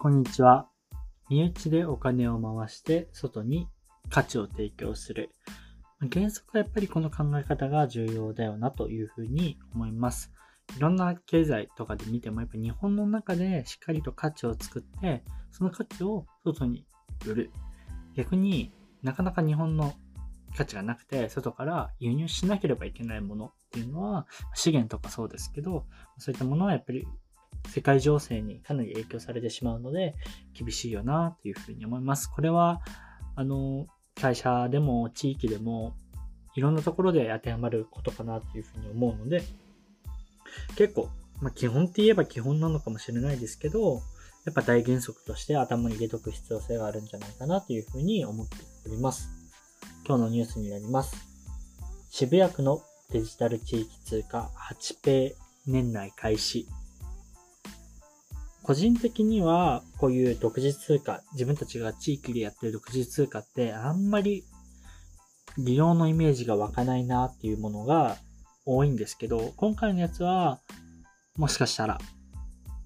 こんにちは。身内でお金を回して外に価値を提供する。原則はやっぱりこの考え方が重要だよなというふうに思います。いろんな経済とかで見てもやっぱ日本の中でしっかりと価値を作ってその価値を外に売る。逆になかなか日本の価値がなくて外から輸入しなければいけないものっていうのは資源とかそうですけどそういったものはやっぱり世界情勢にかなり影響されてしまうので、厳しいよなというふうに思います。これは、あの、会社でも地域でも、いろんなところで当てはまることかなというふうに思うので、結構、まあ、基本って言えば基本なのかもしれないですけど、やっぱ大原則として頭に入れとく必要性があるんじゃないかなというふうに思っております。今日のニュースになります。渋谷区のデジタル地域通貨8ペイ年内開始個人的には、こういう独自通貨、自分たちが地域でやってる独自通貨って、あんまり利用のイメージが湧かないなっていうものが多いんですけど、今回のやつは、もしかしたら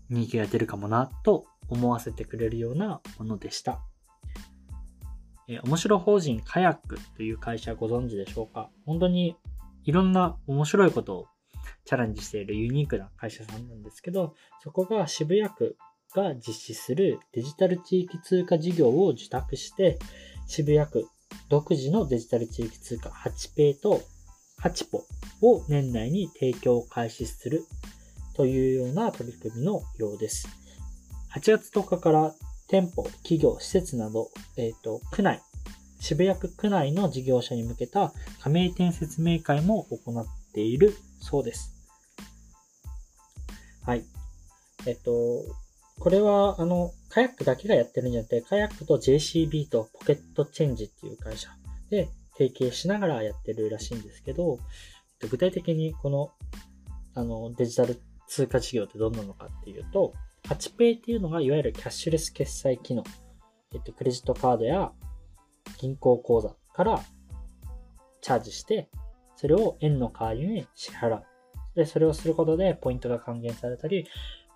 人気が出るかもなと思わせてくれるようなものでした。え面白法人カヤックという会社ご存知でしょうか？本当にいろんな面白いことをチャレンジしているユニークな会社さんなんですけど、そこが渋谷区が実施するデジタル地域通貨事業を受託して、渋谷区独自のデジタル地域通貨8ペイと8ポを年内に提供開始するというような取り組みのようです。8月10日から店舗、企業、施設など、えっ、ー、と、区内、渋谷区区内の事業者に向けた加盟店説明会も行っているそうです。はい。えっと、これは、あの、カヤックだけがやってるんじゃなくて、カヤックと JCB とポケットチェンジっていう会社で提携しながらやってるらしいんですけど、具体的にこの、あの、デジタル通貨事業ってどんなのかっていうと、8ペイっていうのがいわゆるキャッシュレス決済機能。えっと、クレジットカードや銀行口座からチャージして、それを円の代わりに支払う。で、それをすることでポイントが還元されたり、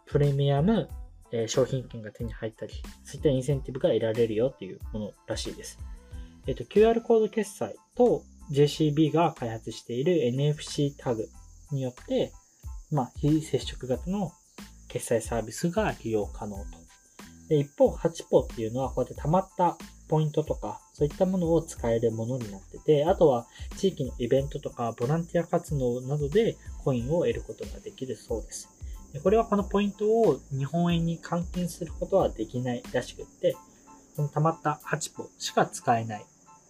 プレミアム、えー、商品券が手に入ったり、そういったインセンティブが得られるよっていうものらしいです。えっ、ー、と、QR コード決済と JCB が開発している NFC タグによって、まあ、非接触型の決済サービスが利用可能と。で一方、8ポっていうのは、こうやって溜まったポイントとか、そういったものを使えるものになってて、あとは地域のイベントとかボランティア活動などでコインを得ることができるそうです。でこれはこのポイントを日本円に換金することはできないらしくって、この溜まった8ポしか使えない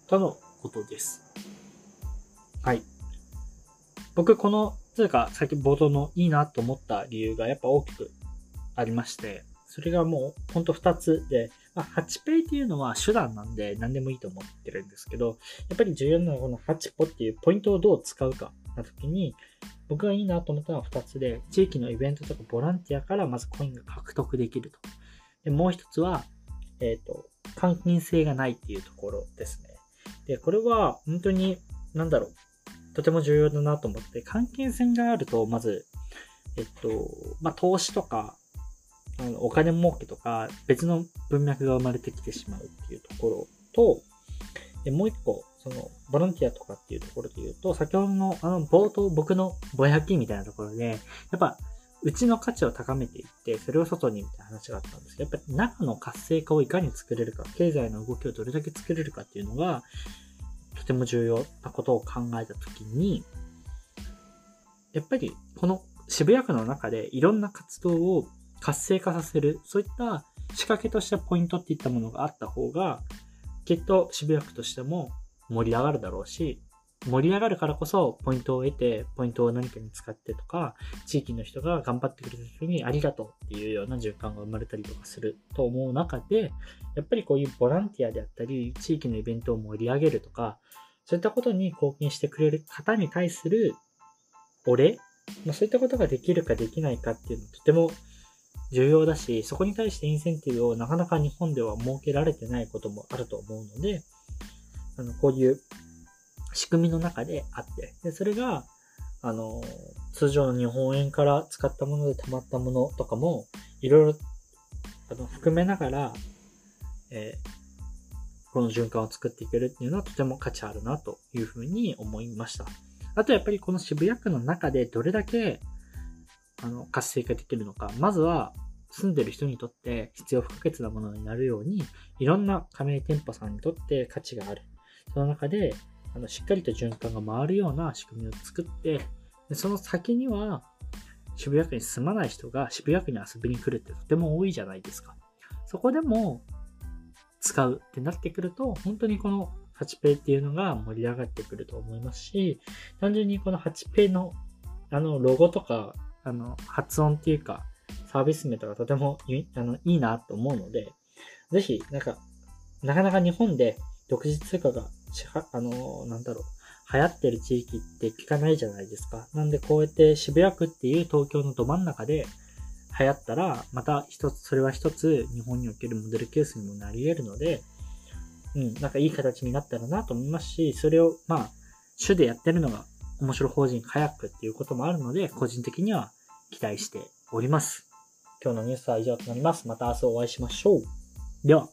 とのことです。はい。僕この通貨、さっき冒頭のいいなと思った理由がやっぱ大きくありまして、それがもうほんと2つで、まあ、8ペイっていうのは手段なんで何でもいいと思ってるんですけど、やっぱり重要なのはこの8ポっていうポイントをどう使うかな時に、僕がいいなと思ったのは2つで、地域のイベントとかボランティアからまずコインが獲得できると。でもう一つは、えっ、ー、と、換金性がないっていうところですね。で、これは本当に、なんだろう、とても重要だなと思って、換金性があると、まず、えっと、まあ、投資とか、あのお金儲けとか別の文脈が生まれてきてしまうっていうところと、でもう一個、その、ボランティアとかっていうところで言うと、先ほどの、あの、冒頭僕のぼやきみたいなところで、やっぱ、うちの価値を高めていって、それを外にみたいな話があったんですけど、やっぱり中の活性化をいかに作れるか、経済の動きをどれだけ作れるかっていうのが、とても重要なことを考えたときに、やっぱりこの渋谷区の中でいろんな活動を活性化させる、そういった仕掛けとしたポイントっていったものがあった方が、きっと渋谷区としても盛り上がるだろうし、盛り上がるからこそポイントを得て、ポイントを何かに使ってとか、地域の人が頑張ってくれた時にありがとうっていうような循環が生まれたりとかすると思う中で、やっぱりこういうボランティアであったり、地域のイベントを盛り上げるとか、そういったことに貢献してくれる方に対するお礼、まあ、そういったことができるかできないかっていうのはとても重要だし、そこに対してインセンティブをなかなか日本では設けられてないこともあると思うので、あの、こういう仕組みの中であって、で、それが、あの、通常の日本円から使ったもので溜まったものとかも、いろいろあの含めながら、えー、この循環を作っていけるっていうのはとても価値あるなというふうに思いました。あとやっぱりこの渋谷区の中でどれだけあの活性化できるのか。まずは住んでる人にとって必要不可欠なものになるように、いろんな加盟店舗さんにとって価値がある。その中で、あのしっかりと循環が回るような仕組みを作って、でその先には、渋谷区に住まない人が渋谷区に遊びに来るってとても多いじゃないですか。そこでも使うってなってくると、本当にこの 8P っていうのが盛り上がってくると思いますし、単純にこの 8pay のあのロゴとか、あの発音っていうか、サービス名とかとてもい あのいいなと思うので、ぜひ、なんか、なかなか日本で独自通貨が、あの、なんだろう、流行ってる地域って聞かないじゃないですか。なんでこうやって渋谷区っていう東京のど真ん中で流行ったら、また一つ、それは一つ日本におけるモデルケースにもなり得るので、うん、なんかいい形になったらなと思いますし、それを、まあ、主でやってるのが面白法人カヤックっていうこともあるので、個人的には期待しております。今日のニュースは以上となります。また明日お会いしましょう。では。